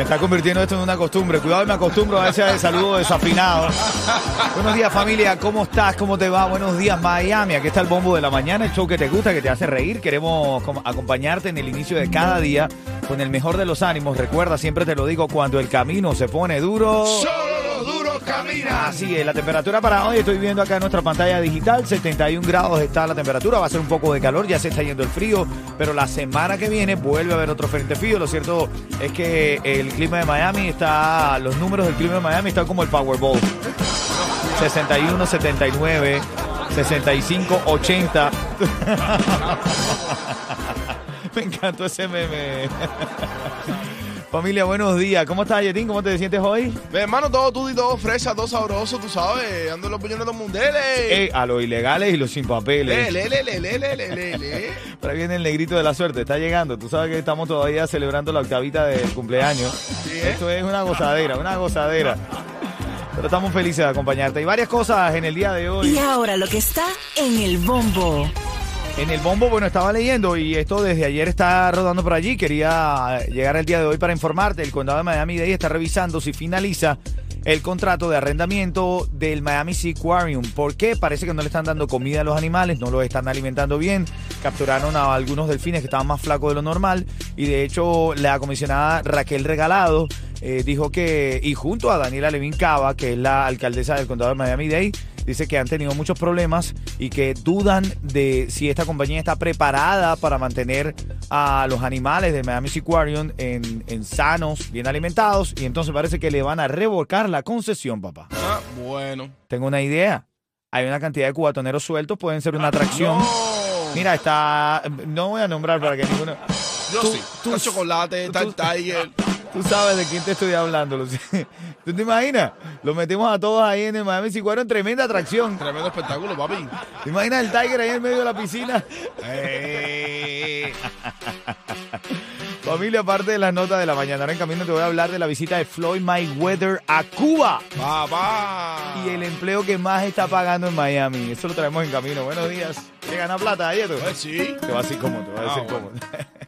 me está convirtiendo esto en una costumbre. Cuidado, me acostumbro a ese saludo desafinado. Buenos días, familia. ¿Cómo estás? ¿Cómo te va? Buenos días, Miami. Aquí está el bombo de la mañana, el show que te gusta, que te hace reír. Queremos com- acompañarte en el inicio de cada día con el mejor de los ánimos. Recuerda, siempre te lo digo, cuando el camino se pone duro. Así es, la temperatura para hoy, estoy viendo acá en nuestra pantalla digital, 71 grados está la temperatura, va a ser un poco de calor, ya se está yendo el frío, pero la semana que viene vuelve a haber otro frente frío. Lo cierto es que el clima de Miami está, los números del clima de Miami están como el Powerball. 61, 79, 65, 80. Me encantó ese meme. Familia, buenos días. ¿Cómo estás, Yetín? ¿Cómo te sientes hoy? Mi hermano, todo tú y todo fresa, todo sabroso, tú sabes. Ando en los puñones de mundeles. Eh, a los ilegales y los sin papeles. Le, le, le, le, le, le, le, le. Por ahí viene el negrito de la suerte, está llegando. Tú sabes que estamos todavía celebrando la octavita del cumpleaños. ¿eh? Esto es una gozadera, una gozadera. Pero estamos felices de acompañarte. Hay varias cosas en el día de Y hoy. ahora lo que está en el bombo. En el bombo, bueno, estaba leyendo y esto desde ayer está rodando por allí. Quería llegar el día de hoy para informarte. El condado de Miami-Dade está revisando si finaliza el contrato de arrendamiento del Miami Sea Aquarium. ¿Por qué? Parece que no le están dando comida a los animales, no los están alimentando bien. Capturaron a algunos delfines que estaban más flacos de lo normal. Y de hecho, la comisionada Raquel Regalado eh, dijo que, y junto a Daniela Levin Cava, que es la alcaldesa del condado de Miami-Dade, dice que han tenido muchos problemas y que dudan de si esta compañía está preparada para mantener a los animales de Miami Sea Aquarium en, en sanos, bien alimentados. Y entonces parece que le van a revocar la concesión, papá. Ah, bueno. Tengo una idea. Hay una cantidad de cubatoneros sueltos, pueden ser una atracción. No. Mira, está. No voy a nombrar para que ninguno. Yo tú- sí. tú- Está chocolate, está el tiger. Tú sabes de quién te estoy hablando, Lucy. ¿Tú te imaginas? Lo metemos a todos ahí en el Miami Sea Aquarium, tremenda atracción. Tremendo espectáculo, papi. ¿Te imaginas el Tiger ahí en medio de la piscina? Eh. Familia, aparte de las notas de la mañana, ahora en camino te voy a hablar de la visita de Floyd Mayweather a Cuba Papá. y el empleo que más está pagando en Miami. Eso lo traemos en camino. Buenos días. ¿Te gana plata, Ayeto? Pues sí. Te va a decir cómo, te va a decir Ah, cómo.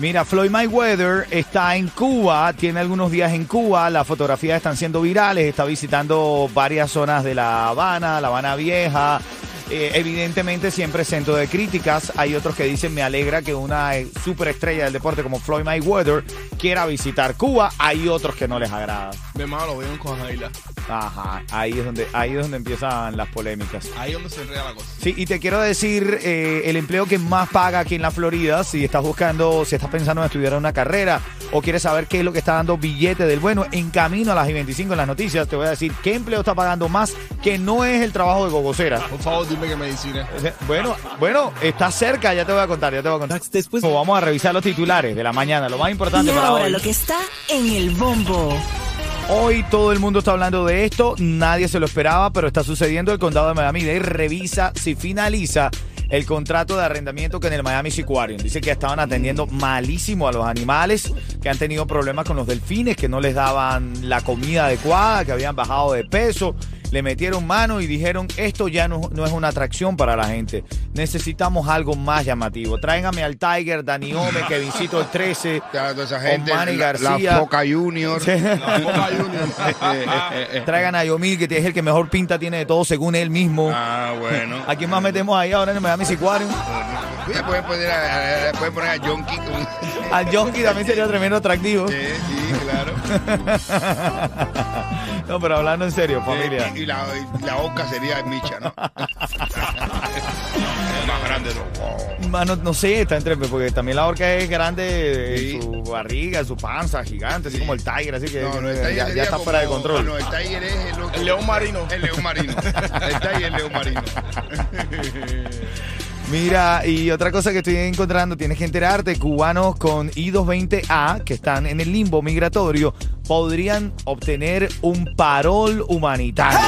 Mira, Floyd Mayweather está en Cuba, tiene algunos días en Cuba, las fotografías están siendo virales, está visitando varias zonas de La Habana, La Habana Vieja. Eh, evidentemente siempre centro de críticas. Hay otros que dicen me alegra que una eh, superestrella del deporte como Floyd Mayweather quiera visitar Cuba. Hay otros que no les agrada. Mi hermano lo veo con Jaila. Ajá, ahí es donde ahí es donde empiezan las polémicas. Ahí es donde se enreda la cosa. Sí, y te quiero decir eh, el empleo que más paga aquí en la Florida, si estás buscando, si estás pensando en estudiar una carrera o quieres saber qué es lo que está dando billete del bueno, en camino a las I-25 en las noticias, te voy a decir qué empleo está pagando más que no es el trabajo de gogocera. Por favor, dime que medicina. Bueno, bueno, está cerca, ya te voy a contar, ya te voy a contar. Después vamos a revisar los titulares de la mañana, lo más Y importante para ahora hoy. lo que está en el bombo. Hoy todo el mundo está hablando de esto, nadie se lo esperaba, pero está sucediendo. El condado de Miami-Dade revisa si finaliza el contrato de arrendamiento que en el Miami Aquarium. Dice que estaban atendiendo malísimo a los animales, que han tenido problemas con los delfines, que no les daban la comida adecuada, que habían bajado de peso. Le metieron mano y dijeron, esto ya no, no es una atracción para la gente. Necesitamos algo más llamativo. Tráigame al Tiger, Dani Ome, Kevincito el 13, Ya, toda esa gente, Omani la, García. la Foca Junior. Boca Junior. Traigan a Yomil, que es el que mejor pinta tiene de todo, según él mismo. Ah, bueno. ¿A quién más metemos ahí ahora en el Miami? Oye, Pueden poner a, pueden poner a con- Al Jonky también sería tremendo atractivo. Sí, sí, claro. No, pero hablando en serio, familia. Y, y la, y la Oca sería Micha, ¿no? Más grande, ¿no? Mano, no sé, está entre, porque también la orca es grande, Sí. en su barriga, su panza gigante, así como el Tiger, así que No, no, el ya, Tiger ya está como- fuera de control. No, el Tiger es el. El león marino. El león marino. El Tiger es el león marino. Mira, y otra cosa que estoy encontrando, tienes que enterarte, cubanos con I-220A que están en el limbo migratorio podrían obtener un parol humanitario.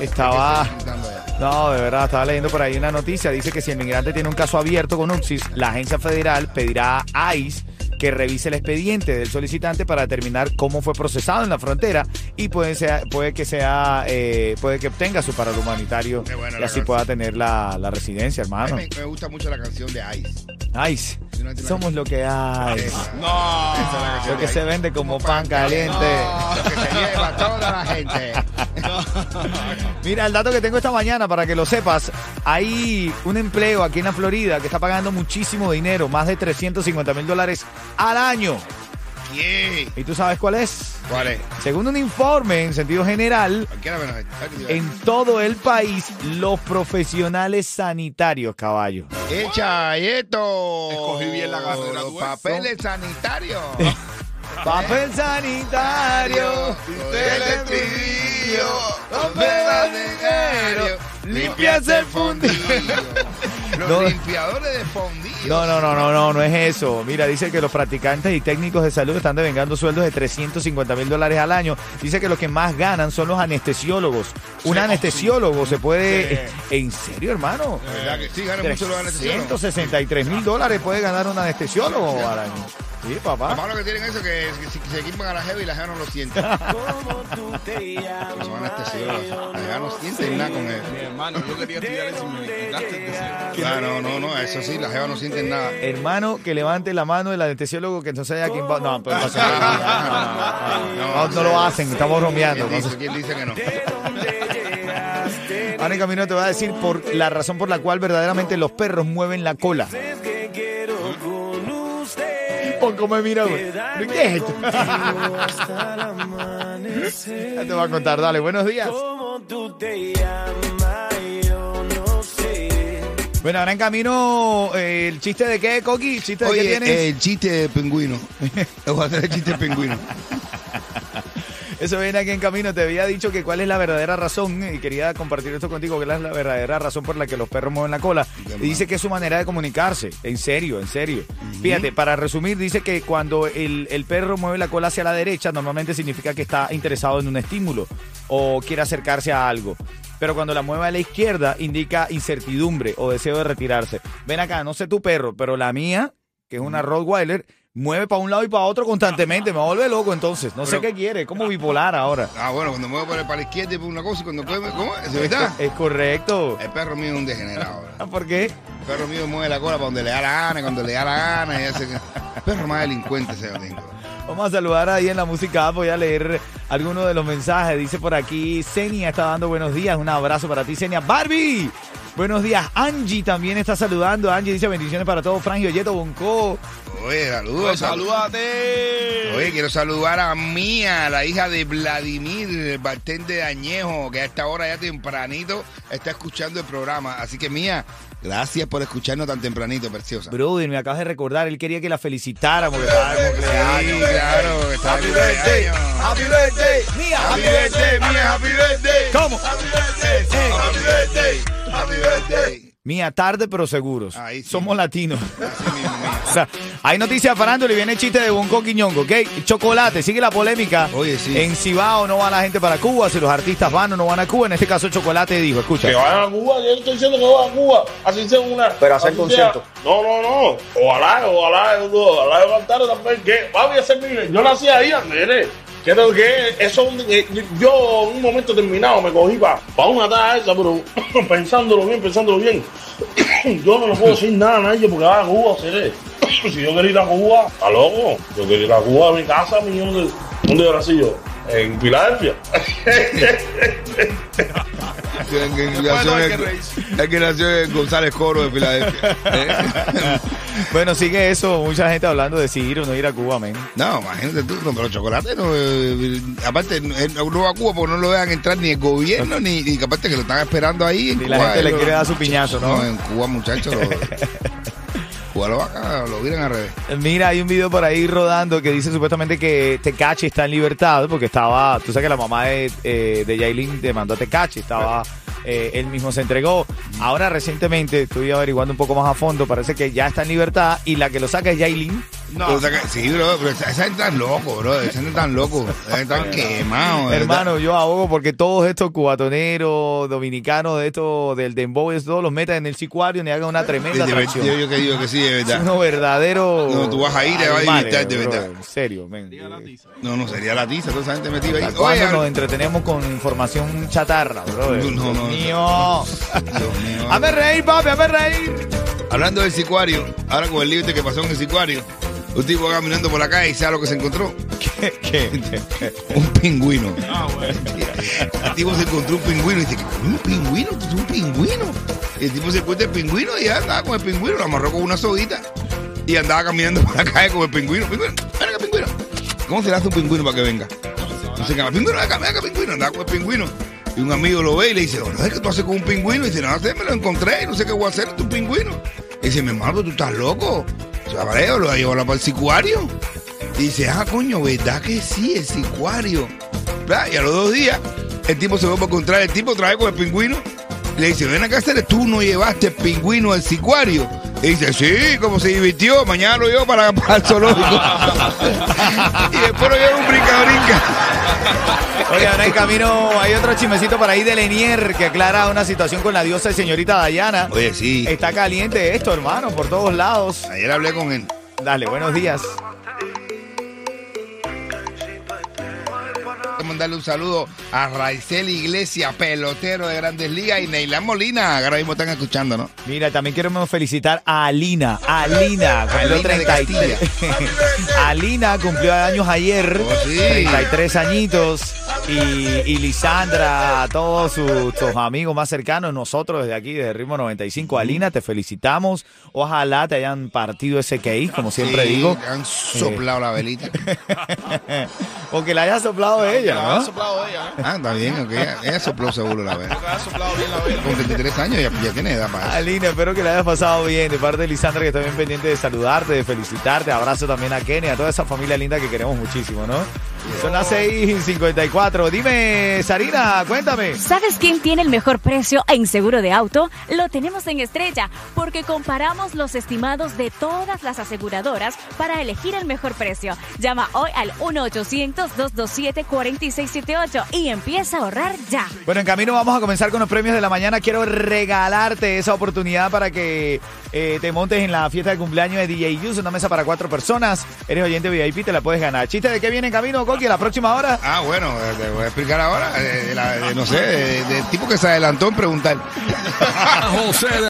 Estaba... No, de verdad, estaba leyendo por ahí una noticia. Dice que si el migrante tiene un caso abierto con UXIS, la agencia federal pedirá a ICE que revise el expediente del solicitante para determinar cómo fue procesado en la frontera y puede, sea- puede que sea eh, puede que obtenga su parol humanitario y así canción. pueda tener la, la residencia, A hermano. mí me, me gusta mucho la canción de Ice. Entiendo somos lo que hay. No. Lo que se vende como pan caliente. Lo que se lleva toda la gente. Mira, el dato que tengo esta mañana para que lo sepas, hay un empleo aquí en la Florida que está pagando muchísimo dinero, más de 350 mil dólares al año. ¿Y tú sabes cuál es? ¿Cuál es? Según un informe en sentido general, este. ¿Sabes qué te iba a en todo el país, los profesionales sanitarios, caballo. Echa esto. Escogí bien la carrera, Los papeles sanitarios. Papel sanitario, teletribillo, papel dinero, limpias el fundillo. Los No. limpiadores de. No, no, no, no, no, no es eso. Mira, dice que los practicantes y técnicos de salud están devengando sueldos de 350 mil dólares al año. Dice que los que más ganan son los anestesiólogos. Un anestesiólogo se puede... ¿En serio, hermano? De verdad que sí, ganan mucho los anestesiólogos. 163 mil dólares puede ganar un anestesiólogo al año. Sí, Lo papá. malo que tienen eso es que, que si se equipan a la jeva y la jeva no lo siente. Son anestesiólogos. La jeva no siente nada con Mi él. hermano, yo quería estudiar eso y me quitaste el deseo. Claro, no, no, no, eso sí, la jeva no siente nada. Hermano, que levante la mano el anestesiólogo que entonces haya quien va... No, pues, no, no, no, no, no lo hacen, estamos bromeando. ¿Quién no dice, quién dice que no? Ahora en camino te voy a decir por la razón por la cual verdaderamente los perros mueven la cola. Pon cómo me mira, güey. ¿Pero ¿Qué es esto? Ya te voy a contar, dale, buenos días. Bueno, ahora en camino, eh, el chiste de qué, Coqui, chiste de qué Oye, tienes. el chiste de pingüino. Voy a hacer el chiste de pingüino. Eso viene aquí en camino. Te había dicho que cuál es la verdadera razón y quería compartir esto contigo, que es la verdadera razón por la que los perros mueven la cola. Y dice que es su manera de comunicarse. En serio, en serio. Fíjate, para resumir, dice que cuando el, el perro mueve la cola hacia la derecha, normalmente significa que está interesado en un estímulo o quiere acercarse a algo. Pero cuando la mueve a la izquierda, indica incertidumbre o deseo de retirarse. Ven acá, no sé tu perro, pero la mía, que es una Rottweiler, mueve para un lado y para otro constantemente. Me vuelve loco entonces. No sé qué quiere. Como bipolar ahora. Ah, bueno, cuando muevo para, la izquierda y por una cosa y cuando come, ¿cómo? ¿Es verdad? Es correcto. El perro mío es un degenerado. ¿Por qué? El perro mío mueve la cola para donde le da la gana, cuando le da la gana y hace que... El perro más delincuente ese domingo. Vamos a saludar ahí en la música. Voy a leer algunos de los mensajes. Dice por aquí, Senia está dando buenos días. Un abrazo para ti, Senia. Barbie, buenos días. Angie también está saludando. Angie dice bendiciones para todos. Frangio, Yeto, Bonco. Oye, saludos. Pues, salúdate. Oye, quiero saludar a Mía, la hija de Vladimir, el bartender de Añejo, que a esta hora ya tempranito está escuchando el programa. Así que Mía, gracias por escucharnos tan tempranito, preciosa. Brother, me acabas de recordar. Él quería que la felicitáramos. que estaba de Sí, claro, está Happy birthday, happy birthday, Mía, Happy birthday, Mía, happy birthday. ¿Cómo? Happy birthday, happy birthday, happy birthday. Mía, tarde pero seguros. Ahí sí. Somos latinos. Así mismo, Mía. O sea, hay noticias farándula y viene el chiste de Bonco Quiñongo, ¿ok? Chocolate, sigue la polémica. Oye, sí. En Cibao no va la gente para Cuba, si los artistas van o no van a Cuba. En este caso, Chocolate dijo, escucha. Que vayan a Cuba, yo estoy diciendo que vayan a Cuba, así sea una. Pero hacer concierto. No, no, no. Ojalá, ojalá, ojalá yo cantara también. Que papi, ese es mi- Yo nací ahí, Andrés. Quiero que eso, eh, yo en un momento determinado me cogí para una talla esa, pero pensándolo bien, pensándolo bien, yo no le puedo decir nada a nadie porque va a Cuba, seré. Si yo quería ir a Cuba, está loco. Yo quería ir a Cuba a mi casa, mi ¿dónde, dónde nací yo? En Filadelfia. Que nació en- que que nació en González Coro de Filadelfia. ¿Eh? Bueno, sigue eso, mucha gente hablando de si ir o no ir a Cuba, men. No, imagínate tú, no, pero chocolate no. eh, aparte, él no va a Cuba porque no lo dejan entrar ni el gobierno, ni, ni que aparte que lo están esperando ahí. En Y la gente le quiere dar su piñazo, ¿no? No, en Cuba, muchachos. acá, lo viran al revés. Mira, hay un video por ahí rodando que dice supuestamente que Tecachi está en libertad porque estaba, tú sabes que la mamá de, eh, de Yailin demandó a Tecachi, estaba, eh, él mismo se entregó. Ahora recientemente estoy averiguando un poco más a fondo, parece que ya está en libertad y la que lo saca es Yailin. O sea que- sí, bro, pero esa gente tan loco, bro. Esa gente tan loco. Esa gente tan quemado. de Hermano, yo abogo porque todos estos cubatoneros, dominicanos, de estos del dembow, de todos los metan en el sicuario y hagan una tremenda atracción. Yo, yo que digo que sí, de verdad. unos verdaderos. No, tú vas a ir, te vas a divirtar, de bro, verdad. En serio, men. No, no, sería la tiza, toda esa gente metida ahí. ¿Hasta ¿Cuándo Oye, nos entretenemos con información chatarra, bro? No, no, no. Dios mío. Dios mío. Hazme reír, papi, hazme reír. Hablando del sicuario, ahora con el límite que pasó en el sicuario, un tipo va caminando por la calle y sabe lo que se encontró. ¿Qué? qué? Un pingüino. El tipo se encontró un pingüino y dice, ¿qué? ¿Un pingüino? ¿Tú un pingüino? Y el tipo se encuentra el pingüino y ya andaba con el pingüino, lo amarró con una soguita y andaba caminando por la calle con el pingüino. Pingüino, ven acá, pingüino. ¿Cómo se le hace un pingüino para que venga? No sé qué, pingüino, ven acá, ven acá, pingüino. Andaba con el pingüino. Y un amigo lo ve y le dice, ¿qué tú haces con un pingüino? Y dice, no sé, me lo encontré y no sé qué voy a hacer, tu pingüino. Y dice, mi hermano, tú estás loco. O sea, Valeo, lo va llevar para el sicuario. Y dice, ah, coño, ¿verdad que sí? El sicuario. Y a los dos días, el tipo se vuelve a encontrar, el tipo trae con el pingüino. Le dice, ven acá, hacer tú no llevaste pingüino al sicuario. Y dice, sí, como se divirtió, mañana lo llevo para, el zoológico. y después lo lleva un brinca-brinca. Ahora en camino hay otro chismecito por ahí de Lenier que aclara una situación con la diosa y señorita Dayana. Oye, sí. Está caliente esto, hermano, por todos lados. Ayer hablé con él. Dale, buenos días. Mandarle un saludo a Raizel Iglesias, pelotero de Grandes Ligas, y Neilán Molina, ahora mismo están escuchando, ¿no? Mira, también queremos felicitar a Alina. Alina cumplió Alina de 33. Alina cumplió años ayer. Oh, sí. 33 añitos. Y, y Lisandra, a todos sus, sus amigos más cercanos, nosotros desde aquí, desde Ritmo 95. Alina, te felicitamos. Ojalá te hayan partido ese case, como siempre Sí, digo. le Han soplado la velita. o que la haya soplado ella, La ¿no? soplado ella, ¿eh? Ah, está bien, ok. Ella, ella sopló seguro la vela. Ha soplado bien la vela. Con 33 años ya, ya tiene edad para eso. Alina, espero que la hayas pasado bien. De parte de Lisandra, que está bien pendiente de saludarte, de felicitarte. Abrazo también a Kenny, a toda esa familia linda que queremos muchísimo, ¿no? Son las 6.54. Dime, Sarina, cuéntame. ¿Sabes quién tiene el mejor precio en seguro de auto? Lo tenemos en Estrella, porque comparamos los estimados de todas las aseguradoras para elegir el mejor precio. Llama hoy al 1-800-227-4678 y empieza a ahorrar ya. Bueno, en camino vamos a comenzar con los premios de la mañana. Quiero regalarte esa oportunidad para que eh, te montes en la fiesta de cumpleaños de DJ Use, una mesa para cuatro personas. Eres oyente VIP, te la puedes ganar. ¿Chiste de qué viene en camino, Coqui, a la próxima hora? Ah, bueno, eh, te voy a explicar ahora. eh, de la- de- no sé, de- del tipo que se adelantó en preguntar. José de